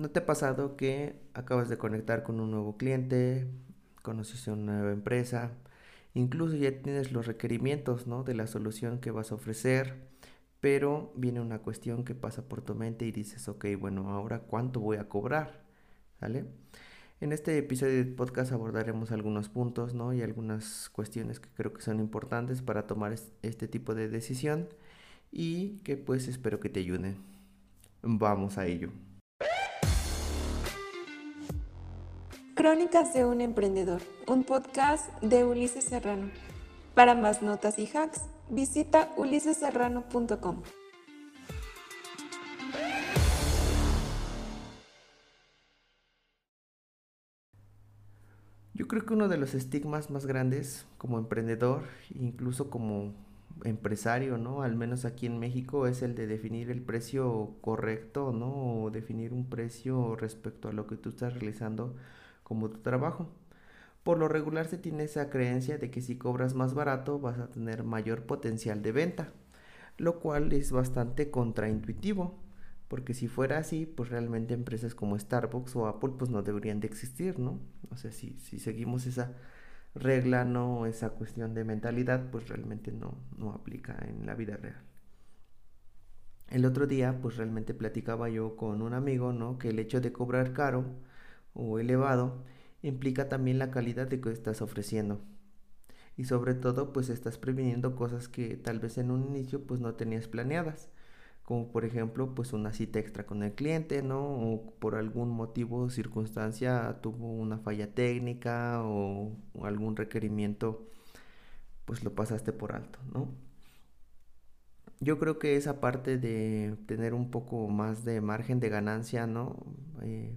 ¿No te ha pasado que acabas de conectar con un nuevo cliente, conociste una nueva empresa, incluso ya tienes los requerimientos ¿no? de la solución que vas a ofrecer, pero viene una cuestión que pasa por tu mente y dices, ok, bueno, ahora cuánto voy a cobrar, ¿vale? En este episodio de podcast abordaremos algunos puntos ¿no? y algunas cuestiones que creo que son importantes para tomar este tipo de decisión y que pues espero que te ayuden. Vamos a ello. Crónicas de un emprendedor, un podcast de Ulises Serrano. Para más notas y hacks, visita uliseserrano.com. Yo creo que uno de los estigmas más grandes como emprendedor, incluso como empresario, ¿no? Al menos aquí en México es el de definir el precio correcto, ¿no? O definir un precio respecto a lo que tú estás realizando como tu trabajo. Por lo regular se tiene esa creencia de que si cobras más barato vas a tener mayor potencial de venta, lo cual es bastante contraintuitivo porque si fuera así, pues realmente empresas como Starbucks o Apple pues no deberían de existir, ¿no? O sea, si, seguimos esa regla, no esa cuestión de mentalidad, pues realmente no, no aplica en la vida real. El otro día, pues realmente platicaba yo con un amigo, ¿no? Que el hecho de cobrar caro o elevado implica también la calidad de que estás ofreciendo. Y sobre todo, pues estás previniendo cosas que tal vez en un inicio pues no tenías planeadas como por ejemplo pues una cita extra con el cliente, ¿no? O por algún motivo o circunstancia tuvo una falla técnica o, algún requerimiento pues lo pasaste por alto, ¿no? Yo creo que esa parte de tener un poco más de margen de ganancia, ¿no? Eh,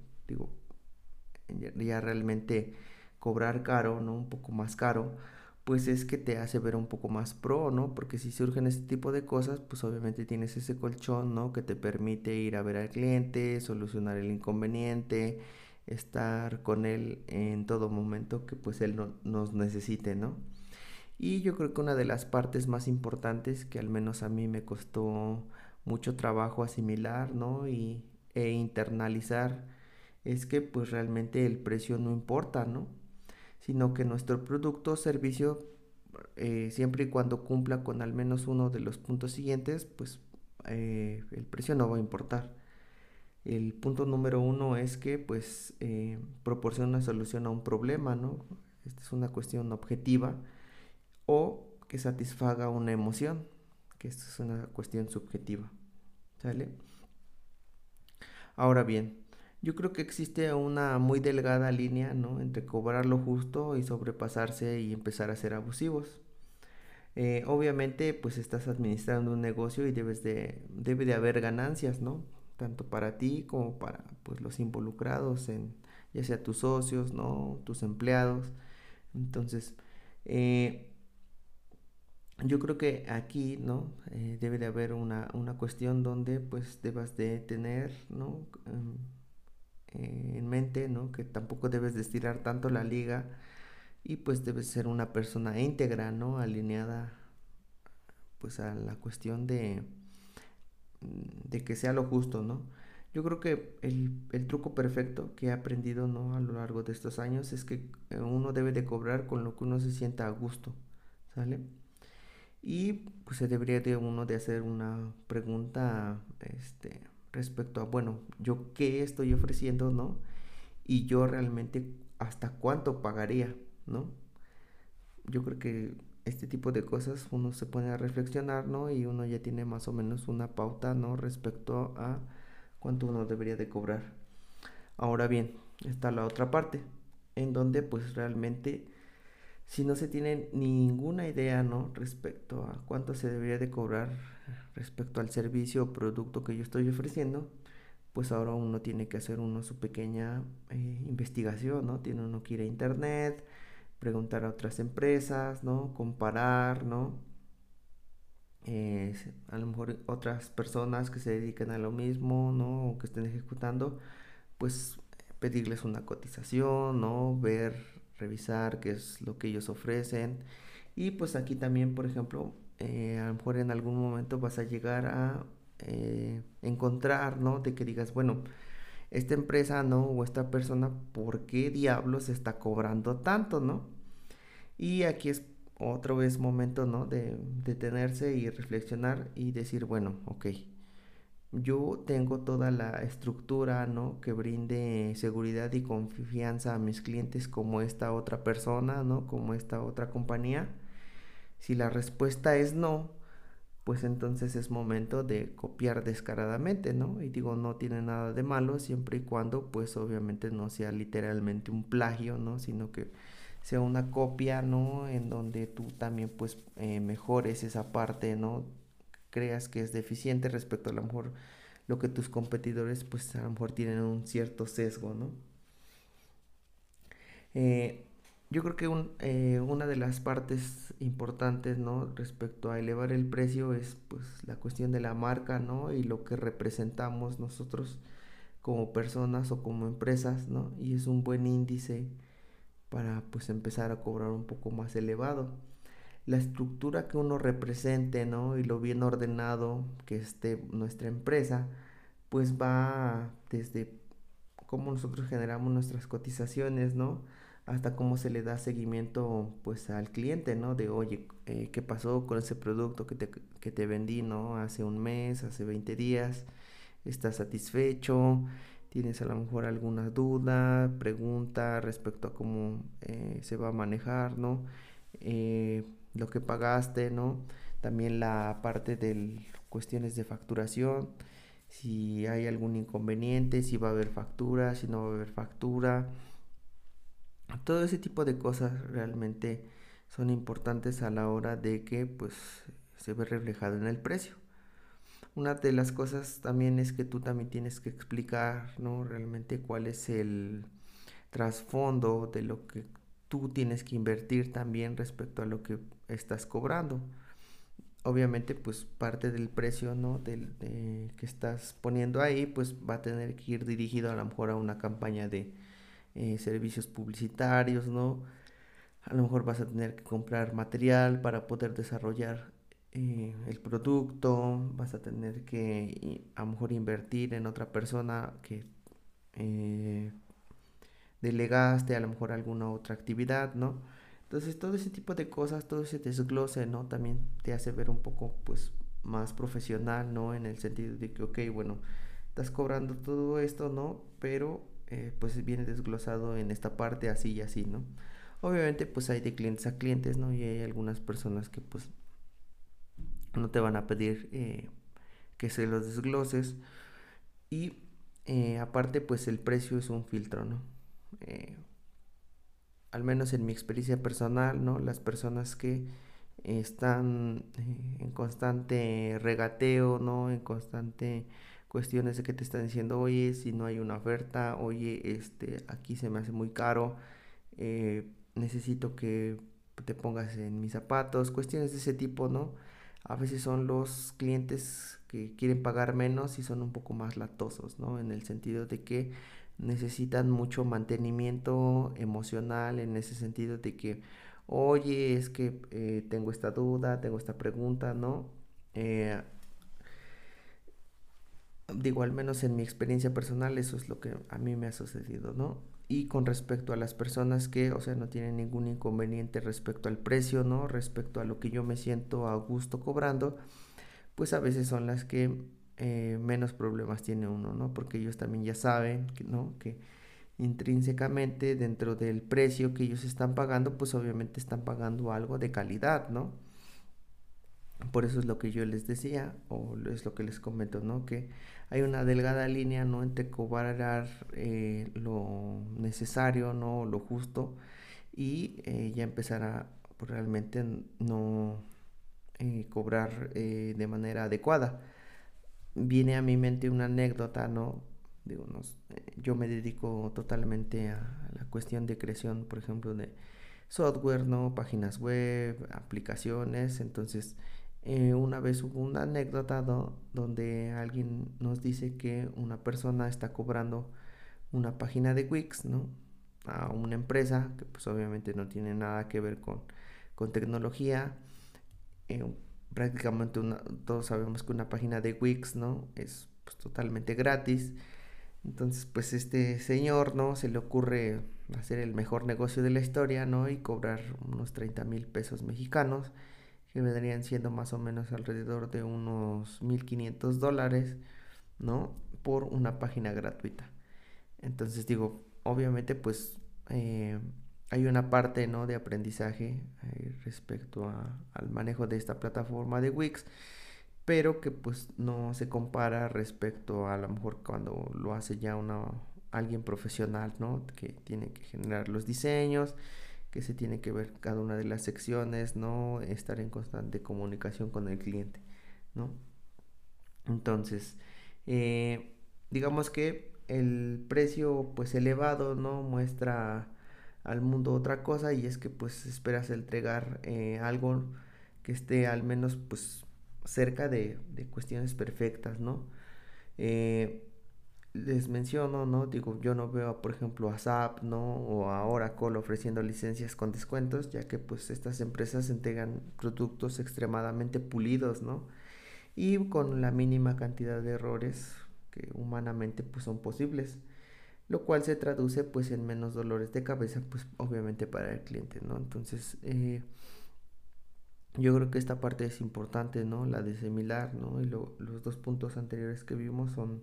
ya realmente cobrar caro, ¿no? Un poco más caro, pues es que te hace ver un poco más pro, ¿no? Porque si surgen este tipo de cosas, pues obviamente tienes ese colchón, ¿no? Que te permite ir a ver al cliente, solucionar el inconveniente, estar con él en todo momento que pues él no, nos necesite, ¿no? Y yo creo que una de las partes más importantes que al menos a mí me costó mucho trabajo asimilar, ¿no? Y, e internalizar es que pues realmente el precio no importa, ¿no? sino que nuestro producto o servicio, eh, siempre y cuando cumpla con al menos uno de los puntos siguientes, pues eh, el precio no va a importar. El punto número uno es que pues eh, proporciona una solución a un problema, ¿no? Esta es una cuestión objetiva o que satisfaga una emoción, que esta es una cuestión subjetiva. ¿Sale? Ahora bien, yo creo que existe una muy delgada línea, ¿no? Entre cobrar lo justo y sobrepasarse y empezar a ser abusivos. Eh, obviamente, pues estás administrando un negocio y debes de, debe de haber ganancias, ¿no? Tanto para ti como para pues, los involucrados, en, ya sea tus socios, ¿no? Tus empleados. Entonces, eh, yo creo que aquí, ¿no? Eh, debe de haber una, una, cuestión donde pues debas de tener, ¿no? Em, eh, en mente, ¿no? Que tampoco debes de estirar tanto la liga y pues debes ser una persona íntegra, ¿no? Alineada pues a la cuestión de, de que sea lo justo, ¿no? Yo creo que el, el, truco perfecto que he aprendido, ¿no? A lo largo de estos años es que eh, uno debe de cobrar con lo que uno se sienta a gusto, ¿sale? Y pues se debería de uno de hacer una pregunta, este, respecto a, bueno, yo qué estoy ofreciendo, ¿no? Y yo realmente hasta cuánto pagaría, ¿no? Yo creo que este tipo de cosas uno se pone a reflexionar, ¿no? Y uno ya tiene más o menos una pauta, ¿no? Respecto a cuánto uno debería de cobrar. Ahora bien, está la otra parte, en donde pues realmente si no se tiene ninguna idea, ¿no? Respecto a cuánto se debería de cobrar respecto al servicio o producto que yo estoy ofreciendo, pues ahora uno tiene que hacer uno su pequeña eh, investigación, ¿no? Tiene uno que ir a internet, preguntar a otras empresas, ¿no? Comparar, ¿no? Eh, a lo mejor otras personas que se dedican a lo mismo, ¿no? O que estén ejecutando, pues pedirles una cotización, ¿no? Ver, revisar qué es lo que ellos ofrecen. Y pues aquí también, por ejemplo, eh, a lo mejor en algún momento vas a llegar a eh, encontrar, ¿no? De que digas, bueno, esta empresa, ¿no? O esta persona, ¿por qué diablos está cobrando tanto, ¿no? Y aquí es otra vez momento, ¿no? De detenerse y reflexionar y decir, bueno, ok, yo tengo toda la estructura, ¿no? Que brinde seguridad y confianza a mis clientes como esta otra persona, ¿no? Como esta otra compañía. Si la respuesta es no, pues entonces es momento de copiar descaradamente, ¿no? Y digo, no tiene nada de malo siempre y cuando, pues obviamente no sea literalmente un plagio, ¿no? Sino que sea una copia, ¿no? En donde tú también, pues, eh, mejores esa parte, ¿no? creas que es deficiente respecto a lo mejor lo que tus competidores pues a lo mejor tienen un cierto sesgo, ¿no? Eh, yo creo que eh, una de las partes importantes, ¿no? Respecto a elevar el precio es pues la cuestión de la marca, ¿no? Y lo que representamos nosotros como personas o como empresas, ¿no? Y es un buen índice para pues empezar a cobrar un poco más elevado la estructura que uno represente, ¿no? Y lo bien ordenado que esté nuestra empresa, pues va desde cómo nosotros generamos nuestras cotizaciones, ¿no? Hasta cómo se le da seguimiento, pues, al cliente, ¿no? De, oye, eh, ¿qué pasó con ese producto que te, que te vendí, ¿no? Hace un mes, hace 20 días, ¿estás satisfecho? ¿Tienes a lo mejor alguna duda, pregunta respecto a cómo eh, se va a manejar, ¿no? Eh, lo que pagaste, ¿no? También la parte de cuestiones de facturación, si hay algún inconveniente, si va a haber factura, si no va a haber factura. Todo ese tipo de cosas realmente son importantes a la hora de que pues se ve reflejado en el precio. Una de las cosas también es que tú también tienes que explicar, ¿no? Realmente cuál es el trasfondo de lo que tú tienes que invertir también respecto a lo que estás cobrando. Obviamente, pues parte del precio ¿no? Del, que estás poniendo ahí, pues va a tener que ir dirigido a lo mejor a una campaña de eh, servicios publicitarios, ¿no? A lo mejor vas a tener que comprar material para poder desarrollar eh, el producto, vas a tener que a lo mejor invertir en otra persona que eh, delegaste a lo mejor alguna otra actividad, ¿no? Entonces todo ese tipo de cosas, todo ese desglose, ¿no? También te hace ver un poco, pues, más profesional, ¿no? En el sentido de que, ok, bueno, estás cobrando todo esto, ¿no? Pero, eh, pues, viene desglosado en esta parte así y así, ¿no? Obviamente, pues, hay de clientes a clientes, ¿no? Y hay algunas personas que, pues, no te van a pedir eh, que se los desgloses. Y, eh, aparte, pues, el precio es un filtro, ¿no? Al menos en mi experiencia personal, ¿no? Las personas que están en constante regateo, ¿no? En constante cuestiones de que te están diciendo, oye, si no hay una oferta, oye, este, aquí se me hace muy caro, eh, necesito que te pongas en mis zapatos, cuestiones de ese tipo, ¿no? A veces son los clientes que quieren pagar menos y son un poco más latosos, ¿no? En el sentido de que necesitan mucho mantenimiento emocional en ese sentido de que, oye, es que eh, tengo esta duda, tengo esta pregunta, ¿no? Eh, digo, al menos en mi experiencia personal, eso es lo que a mí me ha sucedido, ¿no? Y con respecto a las personas que, o sea, no tienen ningún inconveniente respecto al precio, ¿no? Respecto a lo que yo me siento a gusto cobrando, pues a veces son las que eh, menos problemas tiene uno, ¿no? Porque ellos también ya saben, que, ¿no? Que intrínsecamente dentro del precio que ellos están pagando, pues obviamente están pagando algo de calidad, ¿no? Por eso es lo que yo les decía, o es lo que les comento, ¿no? Que hay una delgada línea, ¿no? Entre cobrar eh, lo necesario, ¿no? Lo justo, y eh, ya empezar a pues, realmente no cobrar de manera adecuada viene a mi mente una anécdota, ¿no? Eh, yo me dedico totalmente a, la cuestión de creación, por ejemplo, de software, ¿no? Páginas web, aplicaciones. Entonces, eh, una vez hubo una anécdota donde alguien nos dice que una persona está cobrando una página de Wix, ¿no? A una empresa que pues obviamente no tiene nada que ver con, con tecnología. Eh, prácticamente todos sabemos que una página de Wix, ¿no? Es pues, totalmente gratis. Entonces, pues este señor, ¿no? Se le ocurre hacer el mejor negocio de la historia, ¿no? Y cobrar unos 30 mil pesos mexicanos, que vendrían siendo más o menos alrededor de unos 1.500 dólares, ¿no? Por una página gratuita. Entonces digo, obviamente pues eh, hay una parte, ¿no? De aprendizaje eh, respecto al manejo de esta plataforma de Wix pero que pues no se compara respecto a, lo mejor cuando lo hace ya una alguien profesional, ¿no? Que tiene que generar los diseños, que se tiene que ver cada una de las secciones, ¿no? Estar en constante comunicación con el cliente, ¿no? Entonces, eh, digamos que el precio pues elevado, ¿no? Muestra al mundo otra cosa y es que pues esperas entregar eh, algo que esté al menos pues cerca de, cuestiones perfectas, ¿no? Eh, les menciono, ¿no? Digo, yo no veo, por ejemplo, a SAP, ¿no? O a Oracle ofreciendo licencias con descuentos, ya que pues estas empresas entregan productos extremadamente pulidos, ¿no? Y con la mínima cantidad de errores que humanamente pues son posibles, lo cual se traduce pues en menos dolores de cabeza, pues obviamente para el cliente, ¿no? Entonces, eh, yo creo que esta parte es importante, ¿no? La de similar, ¿no? Y los dos puntos anteriores que vimos son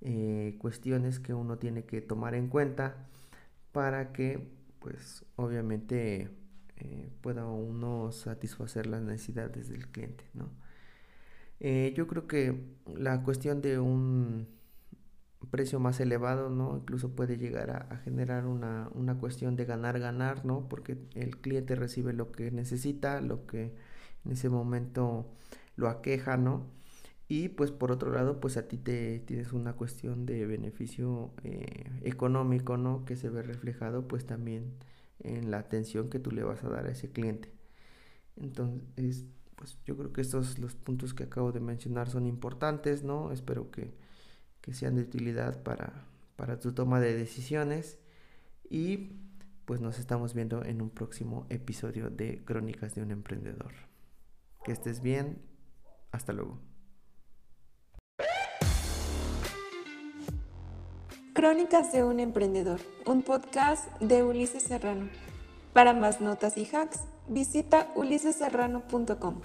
eh, cuestiones que uno tiene que tomar en cuenta para que, pues, obviamente eh, pueda uno satisfacer las necesidades del cliente, ¿no? Eh, yo creo que la cuestión de un precio más elevado, ¿no? Incluso puede llegar a, generar una, una, cuestión de ganar, ganar, ¿no? Porque el cliente recibe lo que necesita, lo que en ese momento lo aqueja, ¿no? Y pues por otro lado, pues a ti te tienes una cuestión de beneficio eh, económico, ¿no? Que se ve reflejado pues también en la atención que tú le vas a dar a ese cliente. Entonces, pues yo creo que estos los puntos que acabo de mencionar son importantes, ¿no? Espero que que sean de utilidad para, para tu toma de decisiones y pues nos estamos viendo en un próximo episodio de Crónicas de un Emprendedor. Que estés bien, hasta luego. Crónicas de un Emprendedor, un podcast de Ulises Serrano. Para más notas y hacks, visita uliseserrano.com.